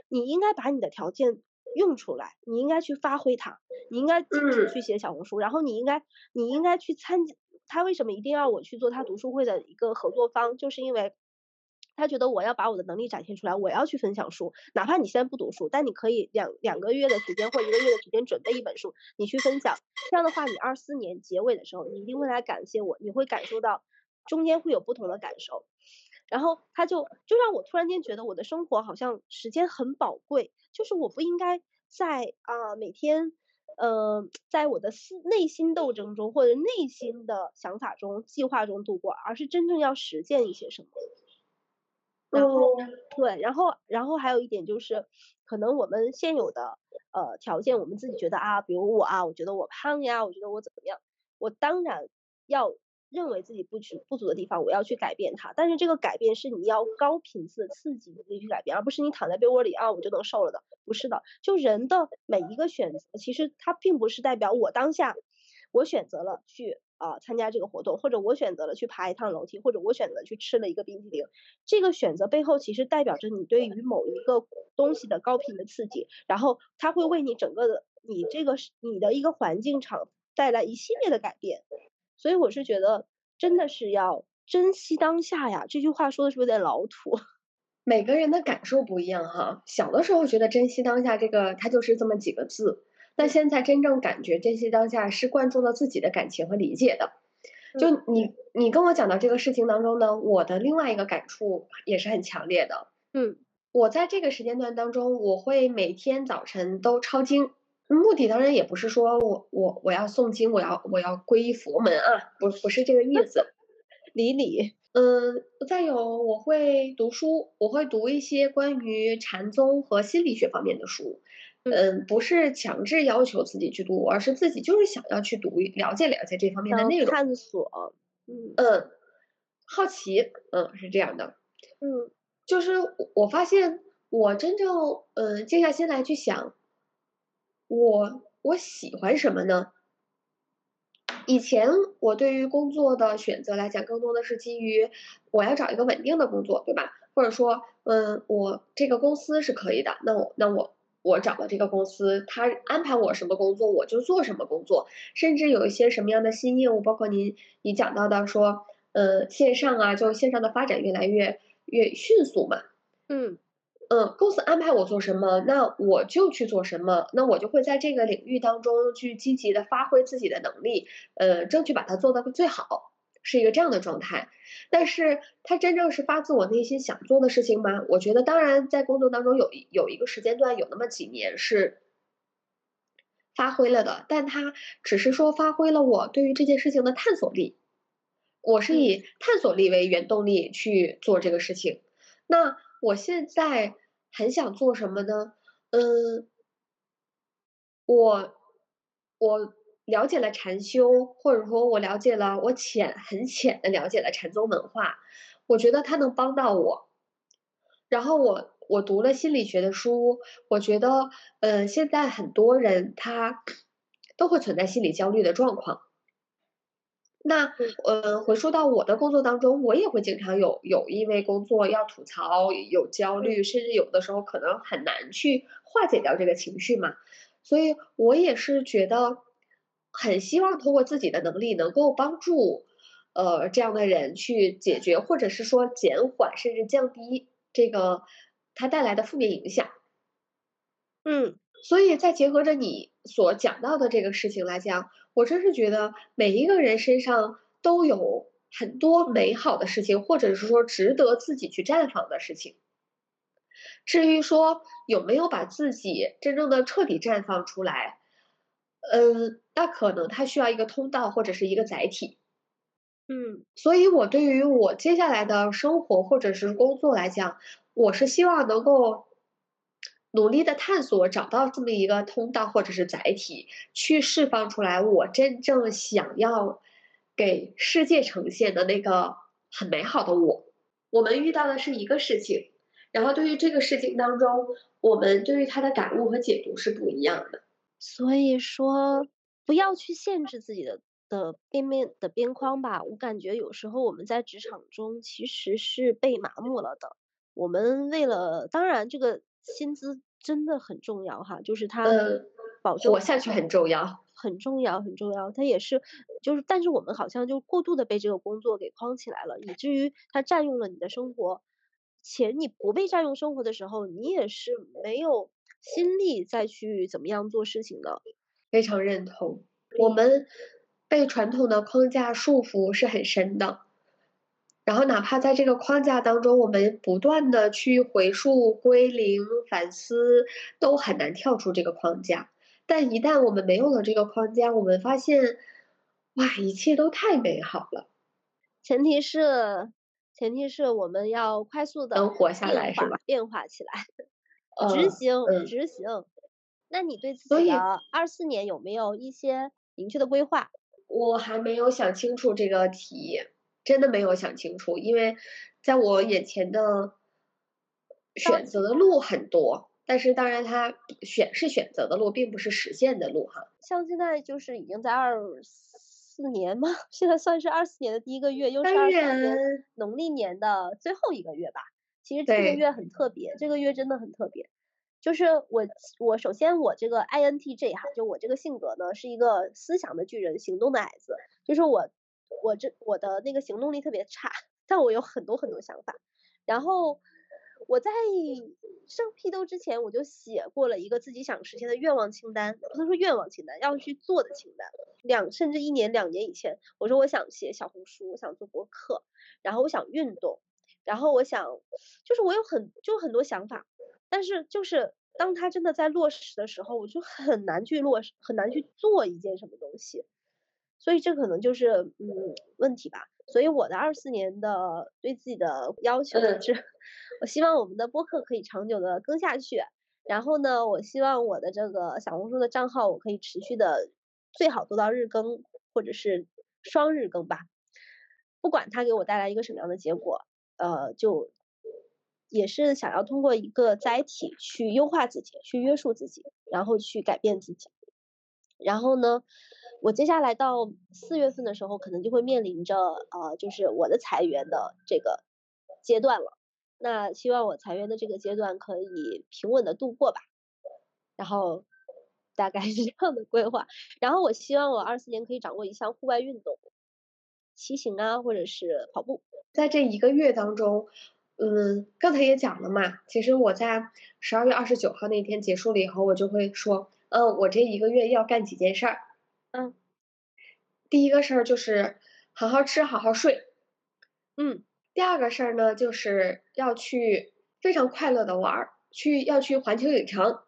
你应该把你的条件用出来，你应该去发挥它，你应该坚持去写小红书，然后你应该你应该去参加，他为什么一定要我去做他读书会的一个合作方，就是因为。他觉得我要把我的能力展现出来，我要去分享书，哪怕你现在不读书，但你可以两两个月的时间或一个月的时间准备一本书，你去分享。这样的话，你二四年结尾的时候，你一定会来感谢我，你会感受到中间会有不同的感受。然后他就就让我突然间觉得我的生活好像时间很宝贵，就是我不应该在啊每天呃在我的思内心斗争中或者内心的想法中计划中度过，而是真正要实践一些什么。然后对，然后然后还有一点就是，可能我们现有的呃条件，我们自己觉得啊，比如我啊，我觉得我胖呀，我觉得我怎么样，我当然要认为自己不足不足的地方，我要去改变它。但是这个改变是你要高频次的刺激自己去改变，而不是你躺在被窝里啊，我就能瘦了的，不是的。就人的每一个选择，其实它并不是代表我当下我选择了去。啊，参加这个活动，或者我选择了去爬一趟楼梯，或者我选择去吃了一个冰淇淋，这个选择背后其实代表着你对于某一个东西的高频的刺激，然后它会为你整个的你这个你的一个环境场带来一系列的改变，所以我是觉得真的是要珍惜当下呀。这句话说的是不是有点老土？每个人的感受不一样哈。小的时候觉得珍惜当下这个它就是这么几个字。但现在真正感觉珍惜当下是灌注了自己的感情和理解的，就你你跟我讲到这个事情当中呢，我的另外一个感触也是很强烈的。嗯，我在这个时间段当中，我会每天早晨都抄经，目的当然也不是说我我我要诵经，我要我要皈依佛门啊，不不是这个意思，理理。嗯，再有我会读书，我会读一些关于禅宗和心理学方面的书。嗯，不是强制要求自己去读，而是自己就是想要去读，了解了解这方面的内容，探索，嗯嗯，好奇，嗯，是这样的，嗯，就是我发现我真正，嗯，静下心来去想，我我喜欢什么呢？以前我对于工作的选择来讲，更多的是基于我要找一个稳定的工作，对吧？或者说，嗯，我这个公司是可以的，那我那我我找了这个公司，他安排我什么工作，我就做什么工作。甚至有一些什么样的新业务，包括您你讲到的说，呃，线上啊，就线上的发展越来越越迅速嘛，嗯。嗯，公司安排我做什么，那我就去做什么，那我就会在这个领域当中去积极的发挥自己的能力，呃，争取把它做到最好，是一个这样的状态。但是，它真正是发自我内心想做的事情吗？我觉得，当然，在工作当中有有一个时间段，有那么几年是发挥了的，但它只是说发挥了我对于这件事情的探索力，我是以探索力为原动力去做这个事情。那。我现在很想做什么呢？嗯，我我了解了禅修，或者说我了解了我浅很浅的了解了禅宗文化，我觉得它能帮到我。然后我我读了心理学的书，我觉得，呃，现在很多人他都会存在心理焦虑的状况。那呃，回说到我的工作当中，我也会经常有有因为工作要吐槽，有焦虑，甚至有的时候可能很难去化解掉这个情绪嘛。所以我也是觉得很希望通过自己的能力，能够帮助呃这样的人去解决，或者是说减缓甚至降低这个它带来的负面影响。嗯。所以再结合着你所讲到的这个事情来讲，我真是觉得每一个人身上都有很多美好的事情，或者是说值得自己去绽放的事情。至于说有没有把自己真正的彻底绽放出来，嗯，那可能它需要一个通道或者是一个载体。嗯，所以我对于我接下来的生活或者是工作来讲，我是希望能够。努力的探索，找到这么一个通道或者是载体，去释放出来我真正想要给世界呈现的那个很美好的我。我们遇到的是一个事情，然后对于这个事情当中，我们对于它的感悟和解读是不一样的。所以说，不要去限制自己的的边边的边框吧。我感觉有时候我们在职场中其实是被麻木了的。我们为了，当然这个。薪资真的很重要哈，就是它保证活下去很重要，很重要，很重要。它也是，就是，但是我们好像就过度的被这个工作给框起来了，以至于它占用了你的生活。且你不被占用生活的时候，你也是没有心力再去怎么样做事情的。非常认同，我们被传统的框架束缚是很深的。然后，哪怕在这个框架当中，我们不断的去回溯、归零、反思，都很难跳出这个框架。但一旦我们没有了这个框架，我们发现，哇，一切都太美好了。前提是，前提是我们要快速的能活下来，是吧？变化起来，执行，执行。那你对自己的二四年有没有一些明确的规划？我还没有想清楚这个题。真的没有想清楚，因为在我眼前的选择的路很多，但是当然，它选是选择的路，并不是实现的路哈。像现在就是已经在二四年吗？现在算是二四年的第一个月，又是二四年农历年的最后一个月吧。其实这个月很特别，这个月真的很特别。就是我，我首先我这个 I N T J 哈，就我这个性格呢，是一个思想的巨人，行动的矮子，就是我。我这我的那个行动力特别差，但我有很多很多想法。然后我在上批斗之前，我就写过了一个自己想实现的愿望清单，不能说愿望清单，要去做的清单。两甚至一年两年以前，我说我想写小红书，我想做博客，然后我想运动，然后我想就是我有很就很多想法，但是就是当他真的在落实的时候，我就很难去落实，很难去做一件什么东西。所以这可能就是嗯问题吧。所以我的二四年的对自己的要求是，我希望我们的播客可以长久的更下去，然后呢，我希望我的这个小红书的账号我可以持续的，最好做到日更或者是双日更吧。不管它给我带来一个什么样的结果，呃，就也是想要通过一个载体去优化自己，去约束自己，然后去改变自己。然后呢，我接下来到四月份的时候，可能就会面临着呃，就是我的裁员的这个阶段了。那希望我裁员的这个阶段可以平稳的度过吧。然后大概是这样的规划。然后我希望我二四年可以掌握一项户外运动，骑行啊，或者是跑步。在这一个月当中，嗯，刚才也讲了嘛，其实我在十二月二十九号那天结束了以后，我就会说。嗯，我这一个月要干几件事儿。嗯，第一个事儿就是好好吃，好好睡。嗯，第二个事儿呢，就是要去非常快乐的玩儿，去要去环球影城。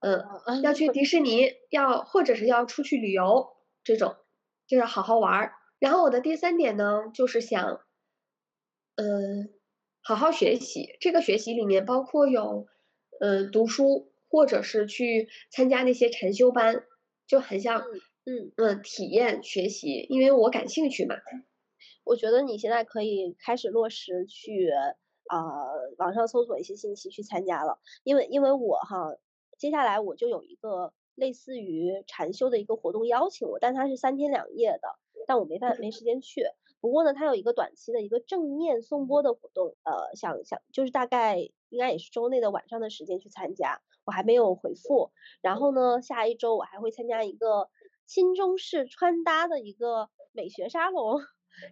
嗯，要去迪士尼，要或者是要出去旅游，这种就是好好玩儿。然后我的第三点呢，就是想，嗯，好好学习。这个学习里面包括有，嗯，读书。或者是去参加那些禅修班，就很像，嗯嗯，体验学习，因为我感兴趣嘛。我觉得你现在可以开始落实去，呃，网上搜索一些信息去参加了，因为因为我哈，接下来我就有一个类似于禅修的一个活动邀请我，但它是三天两夜的，但我没办没时间去。不过呢，它有一个短期的一个正面颂钵的活动，呃，想想就是大概应该也是周内的晚上的时间去参加。我还没有回复，然后呢，下一周我还会参加一个新中式穿搭的一个美学沙龙，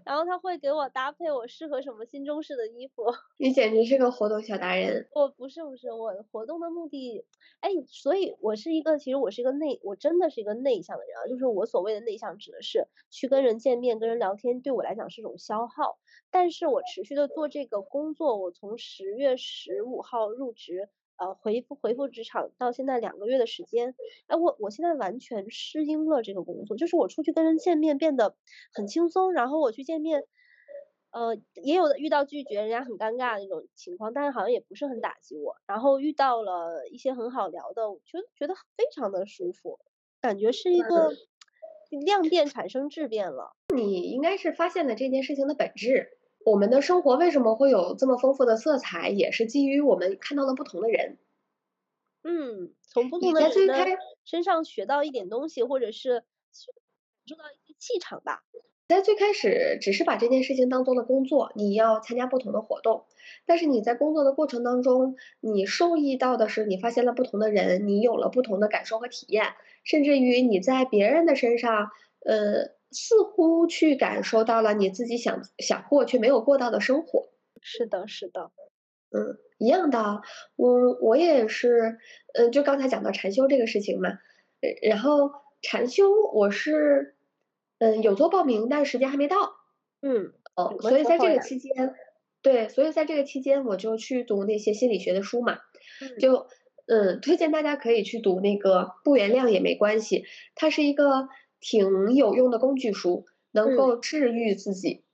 然后他会给我搭配我适合什么新中式的衣服。你简直是个活动小达人。我不是不是，我活动的目的，哎，所以我是一个，其实我是一个内，我真的是一个内向的人啊，就是我所谓的内向指的是去跟人见面、跟人聊天，对我来讲是一种消耗，但是我持续的做这个工作，我从十月十五号入职。呃，回复回复职场到现在两个月的时间，哎，我我现在完全适应了这个工作，就是我出去跟人见面变得很轻松，然后我去见面，呃，也有的遇到拒绝，人家很尴尬的那种情况，但是好像也不是很打击我，然后遇到了一些很好聊的，我觉得觉得非常的舒服，感觉是一个量变产生质变了。你应该是发现了这件事情的本质。我们的生活为什么会有这么丰富的色彩？也是基于我们看到了不同的人。嗯，从不同的人身上学到一点东西，或者是受到一些气场吧。在最开始只是把这件事情当做了工作，你要参加不同的活动，但是你在工作的过程当中，你受益到的是你发现了不同的人，你有了不同的感受和体验，甚至于你在别人的身上，呃。似乎去感受到了你自己想想过却没有过到的生活。是的，是的，嗯，一样的。我我也是，嗯，就刚才讲到禅修这个事情嘛，然后禅修我是，嗯，有做报名，但是时间还没到。嗯，哦，所以在这个期间，对，所以在这个期间我就去读那些心理学的书嘛，就嗯，推荐大家可以去读那个不原谅也没关系，它是一个。挺有用的工具书，能够治愈自己。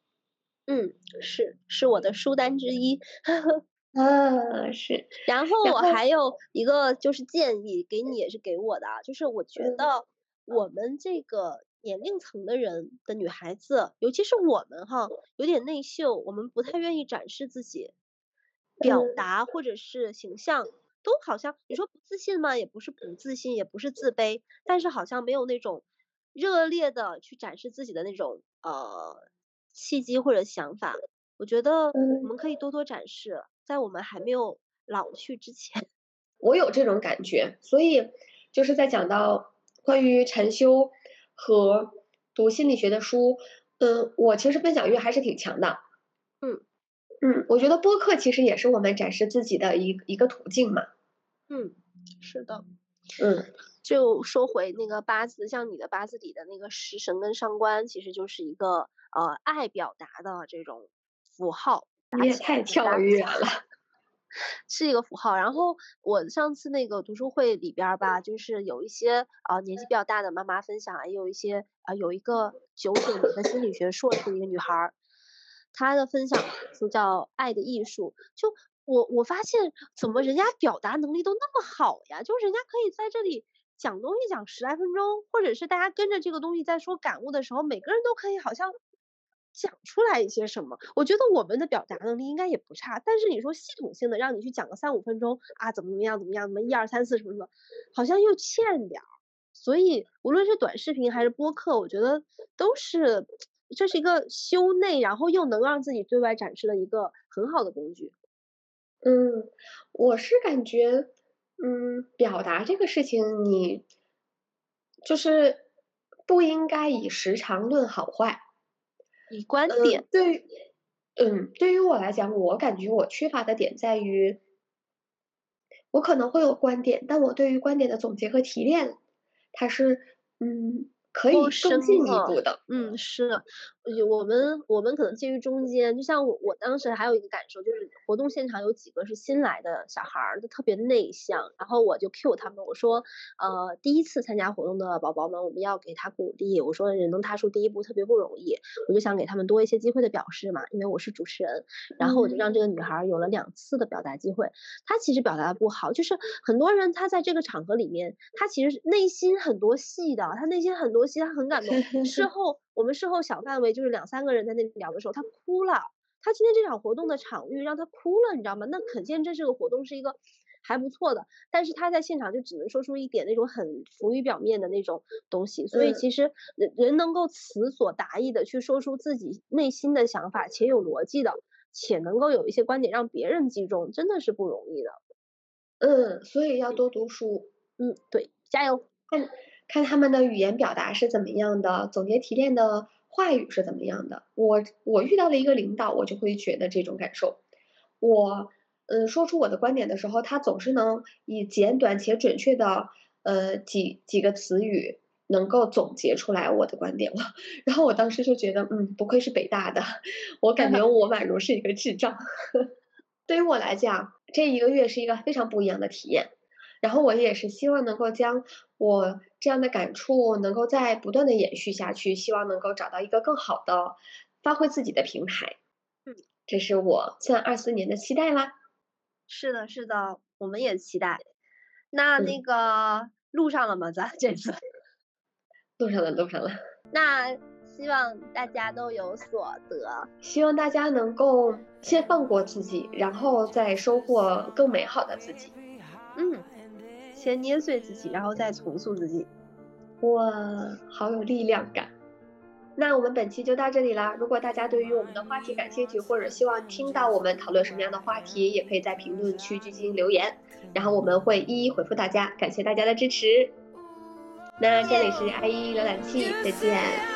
嗯，是是我的书单之一。啊，是。然后我还有一个就是建议给你，也是给我的啊，就是我觉得我们这个年龄层的人的女孩子，尤其是我们哈，有点内秀，我们不太愿意展示自己，表达或者是形象，都好像你说不自信吗？也不是不自信，也不是自卑，但是好像没有那种。热烈的去展示自己的那种呃契机或者想法，我觉得我们可以多多展示，在我们还没有老去之前。我有这种感觉，所以就是在讲到关于禅修和读心理学的书，嗯，我其实分享欲还是挺强的。嗯嗯，我觉得播客其实也是我们展示自己的一一个途径嘛。嗯，是的。嗯。就说回那个八字，像你的八字里的那个食神跟上官，其实就是一个呃爱表达的这种符号。你也太跳跃了，是一个符号。然后我上次那个读书会里边吧，就是有一些呃年纪比较大的妈妈分享，也有一些啊有一个九九年的心理学硕士的一个女孩，她的分享就叫《爱的艺术》，就我我发现怎么人家表达能力都那么好呀？就是人家可以在这里讲东西讲十来分钟，或者是大家跟着这个东西在说感悟的时候，每个人都可以好像讲出来一些什么。我觉得我们的表达能力应该也不差，但是你说系统性的让你去讲个三五分钟啊，怎么怎么样怎么样，怎么一二三四什么什么，好像又欠点儿。所以无论是短视频还是播客，我觉得都是这是一个修内，然后又能让自己对外展示的一个很好的工具。嗯，我是感觉，嗯，表达这个事情，你就是不应该以时长论好坏，以观点。对，嗯，对于我来讲，我感觉我缺乏的点在于，我可能会有观点，但我对于观点的总结和提炼，它是，嗯。可以更进一步的，嗯，是，我们我们可能介于中间，就像我我当时还有一个感受，就是活动现场有几个是新来的小孩儿，就特别内向，然后我就 Q 他们，我说，呃，第一次参加活动的宝宝们，我们要给他鼓励，我说人能踏出第一步特别不容易，我就想给他们多一些机会的表示嘛，因为我是主持人，然后我就让这个女孩有了两次的表达机会，她其实表达的不好，就是很多人她在这个场合里面，她其实内心很多戏的，她内心很多。其实他很感动。事 后我们事后小范围就是两三个人在那里聊的时候，他哭了。他今天这场活动的场域让他哭了，你知道吗？那可见这是个活动是一个还不错的。但是他在现场就只能说出一点那种很浮于表面的那种东西。所以其实人人能够词所达意的去说出自己内心的想法，且有逻辑的，且能够有一些观点让别人击中，真的是不容易的。嗯，所以要多读书。嗯，对，加油。嗯。看他们的语言表达是怎么样的，总结提炼的话语是怎么样的。我我遇到了一个领导，我就会觉得这种感受。我嗯说出我的观点的时候，他总是能以简短且准确的呃几几个词语，能够总结出来我的观点了。然后我当时就觉得，嗯，不愧是北大的，我感觉 我宛如是一个智障。对于我来讲，这一个月是一个非常不一样的体验。然后我也是希望能够将我这样的感触能够在不断的延续下去，希望能够找到一个更好的发挥自己的平台。嗯，这是我算二四年的期待啦。是的，是的，我们也期待。那那个录上了吗？咱这次 录上了，录上了。那希望大家都有所得，希望大家能够先放过自己，然后再收获更美好的自己。嗯。先捏碎自己，然后再重塑自己。哇，好有力量感！那我们本期就到这里啦。如果大家对于我们的话题感兴趣，或者希望听到我们讨论什么样的话题，也可以在评论区进行留言，然后我们会一一回复大家。感谢大家的支持。那这里是 IE 浏览器，再见。